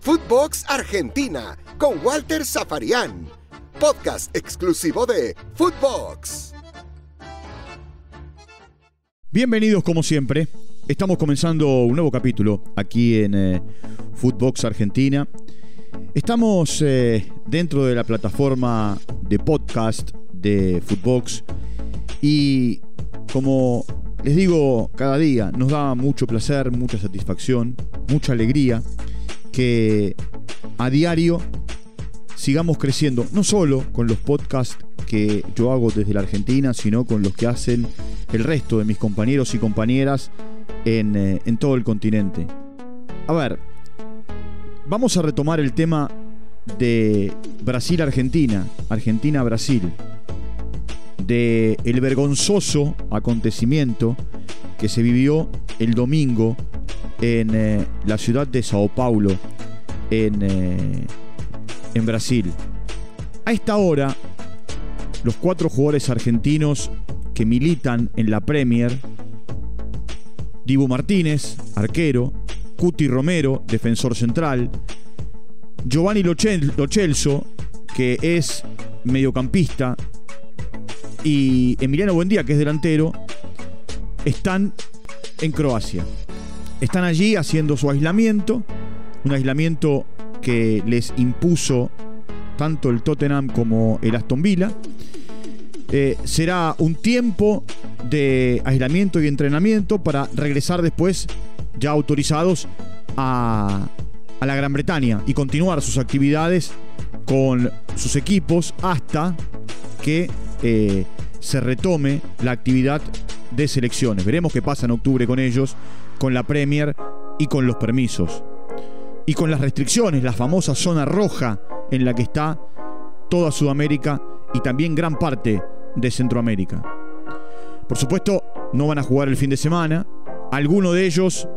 Footbox Argentina con Walter Zafarian. Podcast exclusivo de Footbox. Bienvenidos como siempre. Estamos comenzando un nuevo capítulo aquí en eh, Footbox Argentina. Estamos eh, dentro de la plataforma de podcast de Footbox y como les digo cada día, nos da mucho placer, mucha satisfacción, mucha alegría que a diario sigamos creciendo, no solo con los podcasts que yo hago desde la Argentina, sino con los que hacen el resto de mis compañeros y compañeras en, eh, en todo el continente. A ver, vamos a retomar el tema de Brasil-Argentina, Argentina-Brasil, de el vergonzoso acontecimiento que se vivió el domingo en eh, la ciudad de Sao Paulo, en, eh, en Brasil. A esta hora, los cuatro jugadores argentinos que militan en la Premier, Dibu Martínez, arquero, Cuti Romero, defensor central, Giovanni Lochelso, que es mediocampista, y Emiliano Buendía, que es delantero, están en Croacia. Están allí haciendo su aislamiento, un aislamiento que les impuso tanto el Tottenham como el Aston Villa. Eh, será un tiempo de aislamiento y entrenamiento para regresar después ya autorizados a, la Gran Bretaña y continuar sus actividades con sus equipos hasta que eh, se retome la actividad de selecciones. Veremos qué pasa en octubre con ellos, con la Premier y con los permisos. Y con las restricciones, la famosa zona roja en la que está toda Sudamérica y también gran parte de Centroamérica. Por supuesto, no van a jugar el fin de semana. Algunos de ellos,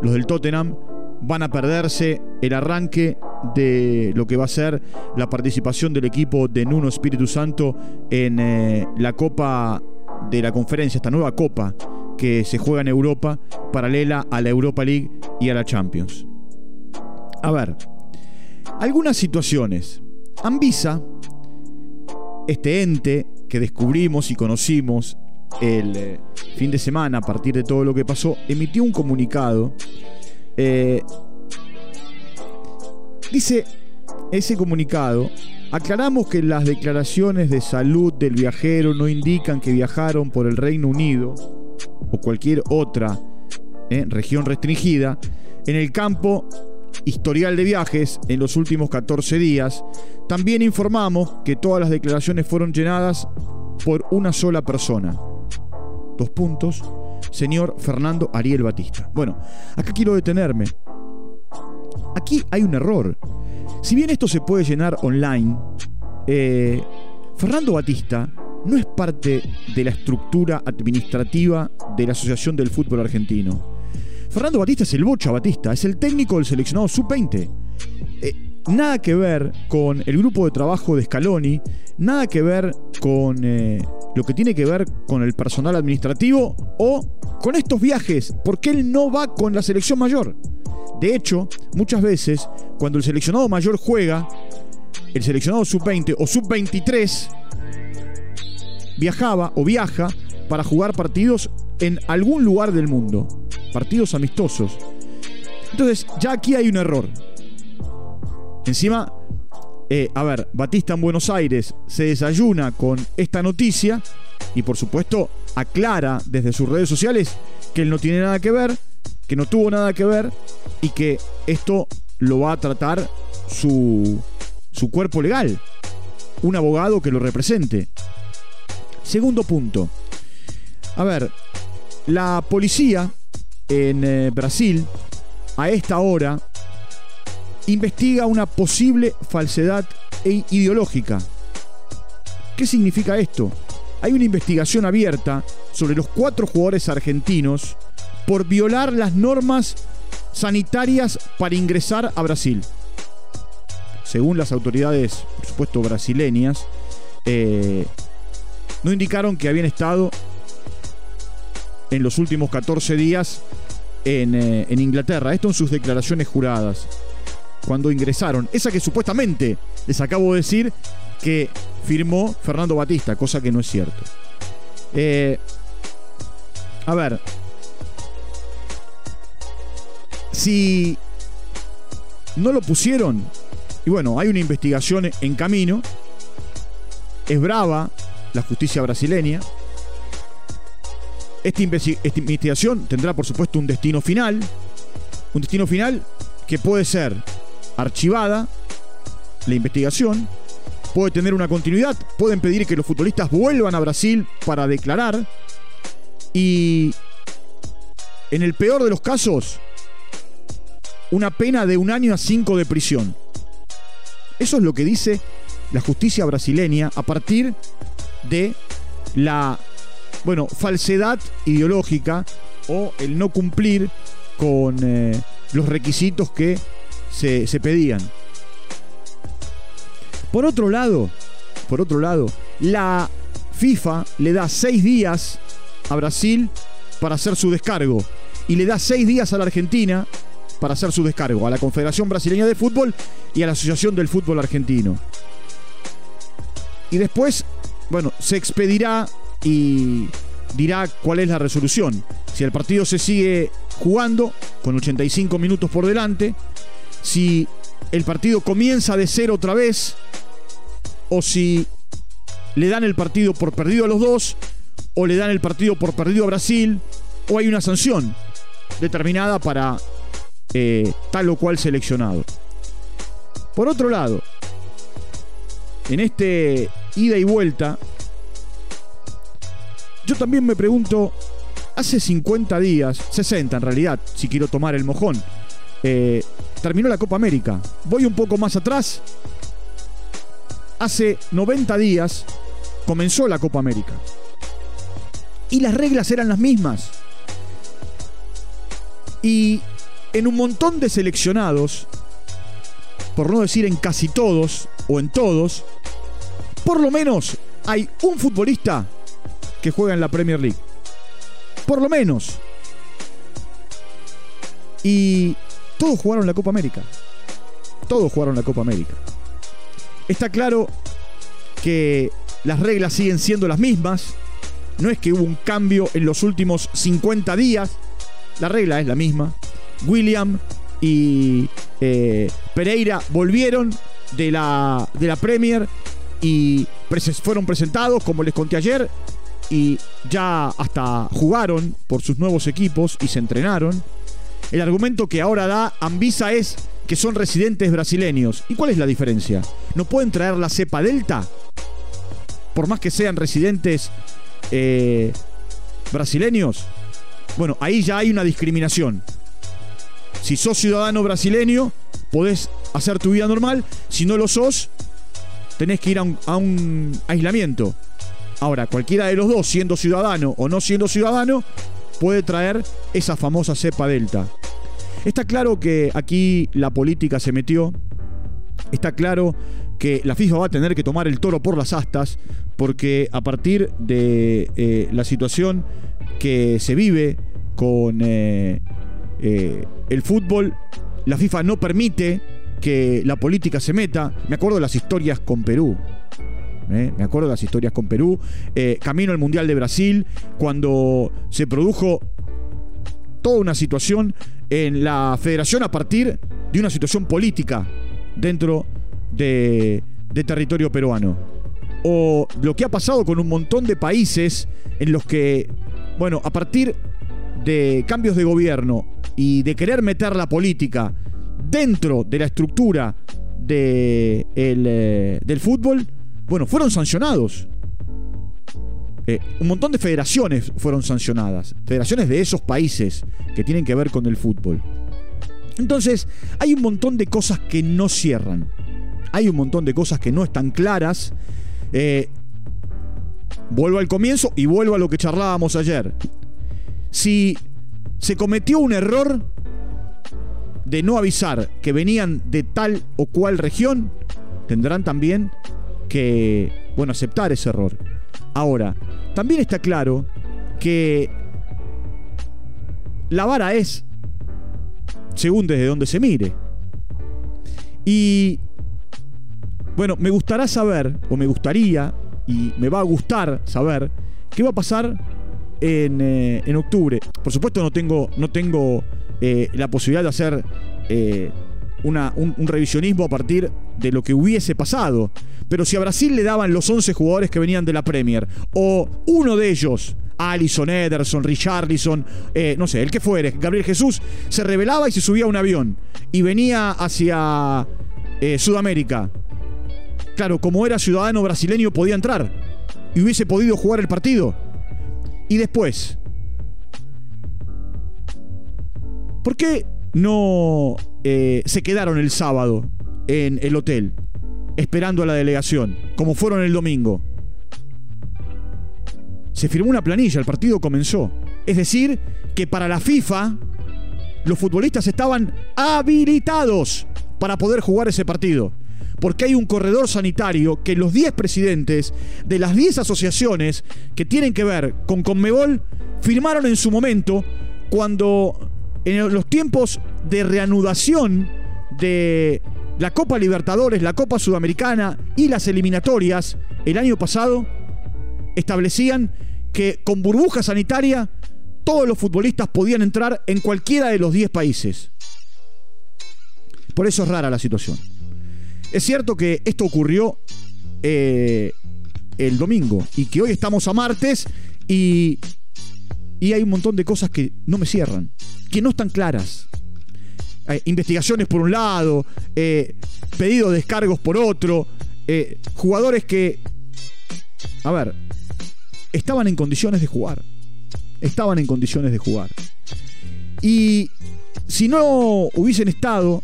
los del Tottenham, van a perderse el arranque de lo que va a ser la participación del equipo de Nuno Espíritu Santo en eh, la Copa de la conferencia, esta nueva copa que se juega en Europa, paralela a la Europa League y a la Champions. A ver, algunas situaciones. Anvisa, este ente que descubrimos y conocimos el eh, fin de semana a partir de todo lo que pasó, emitió un comunicado. Eh, dice ese comunicado Aclaramos que las declaraciones de salud del viajero no indican que viajaron por el Reino Unido o cualquier otra eh, región restringida en el campo historial de viajes en los últimos 14 días. También informamos que todas las declaraciones fueron llenadas por una sola persona. Dos puntos. Señor Fernando Ariel Batista. Bueno, acá quiero detenerme. Aquí hay un error. Si bien esto se puede llenar online, eh, Fernando Batista no es parte de la estructura administrativa de la Asociación del Fútbol Argentino. Fernando Batista es el Bocha Batista, es el técnico del seleccionado sub-20. Eh, nada que ver con el grupo de trabajo de Scaloni, nada que ver con eh, lo que tiene que ver con el personal administrativo o con estos viajes, porque él no va con la selección mayor. De hecho, muchas veces, cuando el seleccionado mayor juega, el seleccionado sub-20 o sub-23 viajaba o viaja para jugar partidos en algún lugar del mundo, partidos amistosos. Entonces, ya aquí hay un error. Encima, eh, a ver, Batista en Buenos Aires se desayuna con esta noticia y por supuesto aclara desde sus redes sociales que él no tiene nada que ver, que no tuvo nada que ver y que esto lo va a tratar su, su cuerpo legal, un abogado que lo represente. Segundo punto. A ver, la policía en eh, Brasil a esta hora investiga una posible falsedad e ideológica. ¿Qué significa esto? Hay una investigación abierta sobre los cuatro jugadores argentinos por violar las normas sanitarias para ingresar a Brasil. Según las autoridades, por supuesto, brasileñas, eh, no indicaron que habían estado en los últimos 14 días en, eh, en Inglaterra. Esto en sus declaraciones juradas. Cuando ingresaron. Esa que supuestamente les acabo de decir que firmó Fernando Batista, cosa que no es cierto. Eh, a ver. Si no lo pusieron, y bueno, hay una investigación en camino, es brava la justicia brasileña. Esta, esta investigación tendrá, por supuesto, un destino final. Un destino final que puede ser archivada, la investigación, puede tener una continuidad, pueden pedir que los futbolistas vuelvan a Brasil para declarar y en el peor de los casos, una pena de un año a cinco de prisión. Eso es lo que dice la justicia brasileña a partir de la, bueno, falsedad ideológica o el no cumplir con eh, los requisitos que se, se pedían. Por otro lado, por otro lado, la FIFA le da seis días a Brasil para hacer su descargo y le da seis días a la Argentina para hacer su descargo, a la Confederación Brasileña de Fútbol y a la Asociación del Fútbol Argentino. Y después, bueno, se expedirá y dirá cuál es la resolución. Si el partido se sigue jugando con 85 minutos por delante, si el partido comienza de cero otra vez, o si le dan el partido por perdido a los dos, o le dan el partido por perdido a Brasil, o hay una sanción determinada para eh, tal o cual seleccionado. Por otro lado, en este ida y vuelta, yo también me pregunto, hace 50 días, 60 en realidad, si quiero tomar el mojón, eh, terminó la Copa América. Voy un poco más atrás. Hace 90 días comenzó la Copa América. Y las reglas eran las mismas. Y en un montón de seleccionados, por no decir en casi todos o en todos, por lo menos hay un futbolista que juega en la Premier League. Por lo menos. Y todos jugaron la Copa América. Todos jugaron la Copa América. Está claro que las reglas siguen siendo las mismas. No es que hubo un cambio en los últimos 50 días. La regla es la misma. William y eh, Pereira volvieron de la, de la Premier y fueron presentados, como les conté ayer, y ya hasta jugaron por sus nuevos equipos y se entrenaron. El argumento que ahora da Anvisa es que son residentes brasileños. ¿Y cuál es la diferencia? ¿No pueden traer la cepa Delta? Por más que sean residentes eh, brasileños. Bueno, ahí ya hay una discriminación. Si sos ciudadano brasileño, podés hacer tu vida normal. Si no lo sos, tenés que ir a un, aislamiento. Ahora, cualquiera de los dos, siendo ciudadano o no siendo ciudadano, puede traer esa famosa cepa delta. Está claro que aquí la política se metió. Está claro que la FIFA va a tener que tomar el toro por las astas porque a partir de eh, la situación que se vive con eh, eh, el fútbol, la FIFA no permite que la política se meta. Me acuerdo de las historias con Perú. Me acuerdo de las historias con Perú. Camino al Mundial de Brasil, cuando se produjo toda una situación en la federación a partir de una situación política dentro de, territorio peruano. O lo que ha pasado con un montón de países en los que, bueno, a partir de cambios de gobierno y de querer meter la política dentro de la estructura de eh, del fútbol, bueno, fueron sancionados. Eh, un montón de federaciones fueron sancionadas. Federaciones de esos países que tienen que ver con el fútbol. Entonces, hay un montón de cosas que no cierran. Hay un montón de cosas que no están claras. Eh, vuelvo al comienzo y vuelvo a lo que charlábamos ayer. Si se cometió un error de no avisar que venían de tal o cual región, tendrán también que, bueno, aceptar ese error. Ahora, también está claro que la vara es según desde donde se mire. Y bueno, me gustará saber, o me gustaría, y me va a gustar saber, qué va a pasar en, eh, en octubre. Por supuesto no tengo, no tengo eh, la posibilidad de hacer eh, una, un, un, revisionismo a partir de lo que hubiese pasado. Pero si a Brasil le daban los 11 jugadores que venían de la Premier, o uno de ellos, Allison, Ederson, Richarlison, eh, no sé, el que fuere, Gabriel Jesús, se revelaba y se subía a un avión y venía hacia eh, Sudamérica. Claro, como era ciudadano brasileño podía entrar y hubiese podido jugar el partido. Y después, ¿por qué no eh, se quedaron el sábado en el hotel esperando a la delegación, como fueron el domingo? Se firmó una planilla, el partido comenzó. Es decir, que para la FIFA los futbolistas estaban habilitados para poder jugar ese partido. Porque hay un corredor sanitario que los 10 presidentes de las 10 asociaciones que tienen que ver con Conmebol firmaron en su momento cuando en los tiempos de reanudación de la Copa Libertadores, la Copa Sudamericana y las eliminatorias el año pasado establecían que con burbuja sanitaria todos los futbolistas podían entrar en cualquiera de los 10 países. Por eso es rara la situación. Es cierto que esto ocurrió eh, el domingo y que hoy estamos a martes y, y hay un montón de cosas que no me cierran, que no están claras. Eh, investigaciones por un lado, eh, pedido de descargos por otro, eh, jugadores que, a ver, estaban en condiciones de jugar. Estaban en condiciones de jugar. Y si no hubiesen estado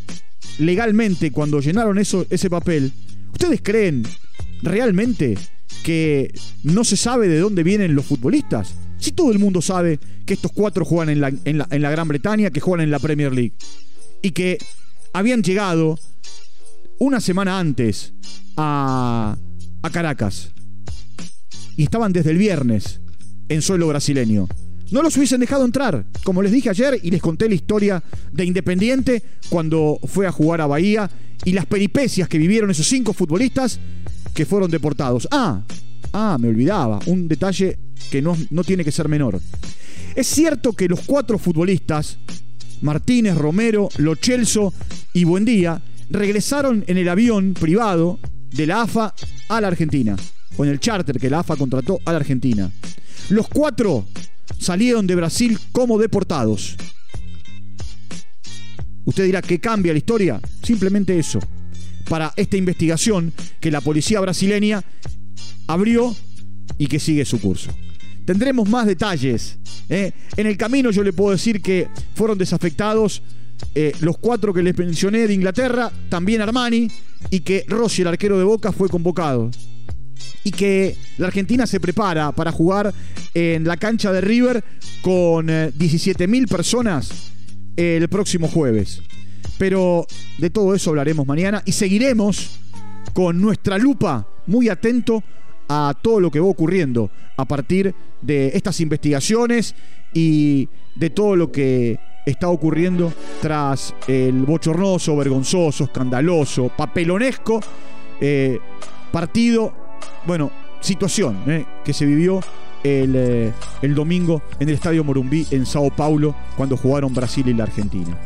legalmente cuando llenaron eso, ese papel, ¿ustedes creen realmente que no se sabe de dónde vienen los futbolistas? Si todo el mundo sabe que estos cuatro juegan en la, en la, en la Gran Bretaña, que juegan en la Premier League, y que habían llegado una semana antes a, a Caracas y estaban desde el viernes en suelo brasileño. No los hubiesen dejado entrar, como les dije ayer y les conté la historia de Independiente cuando fue a jugar a Bahía y las peripecias que vivieron esos cinco futbolistas que fueron deportados. Ah, ah, me olvidaba, un detalle que no, no tiene que ser menor. Es cierto que los cuatro futbolistas, Martínez, Romero, Lochelso y Buendía, regresaron en el avión privado de la AFA a la Argentina o en el charter que la AFA contrató a la Argentina. Los cuatro salieron de Brasil como deportados. Usted dirá que cambia la historia. Simplemente eso. Para esta investigación que la policía brasileña abrió y que sigue su curso. Tendremos más detalles. ¿Eh? En el camino yo le puedo decir que fueron desafectados eh, los cuatro que les mencioné de Inglaterra, también Armani, y que Rossi, el arquero de Boca, fue convocado y que la Argentina se prepara para jugar en la cancha de River con 17.000 personas el próximo jueves. Pero de todo eso hablaremos mañana y seguiremos con nuestra lupa muy atento a todo lo que va ocurriendo a partir de estas investigaciones y de todo lo que está ocurriendo tras el bochornoso, vergonzoso, escandaloso, papelonesco eh, partido bueno, situación ¿eh? que se vivió el, eh, el, domingo en el Estadio Morumbí en Sao Paulo cuando jugaron Brasil y la Argentina.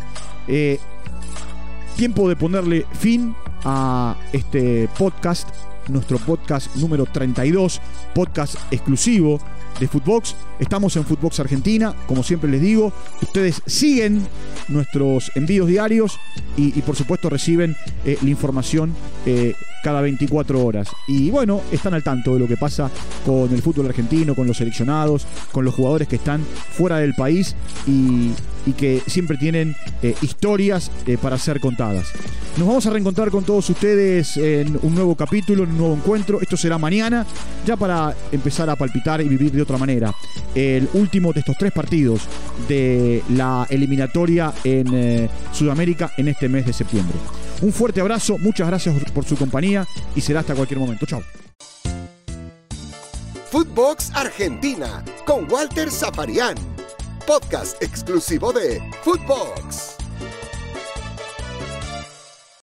Tiempo de ponerle fin a este podcast, nuestro podcast número 32, podcast exclusivo de Footbox. Estamos en Footbox Argentina, como siempre les digo. Ustedes siguen nuestros envíos diarios y, por supuesto reciben eh, la información eh, cada 24 horas. Y bueno, están al tanto de lo que pasa con el fútbol argentino, con los seleccionados, con los jugadores que están fuera del país y, que siempre tienen eh, historias eh, para ser contadas. Nos vamos a reencontrar con todos ustedes en un nuevo capítulo, en un nuevo encuentro. Esto será mañana, ya para empezar a palpitar y vivir de otra manera. El último de estos tres partidos de la eliminatoria en eh, Sudamérica en este mes de septiembre. Un fuerte abrazo, muchas gracias por su compañía y será hasta cualquier momento. Chao. Footbox Argentina con Walter Zafarian, podcast exclusivo de Footbox.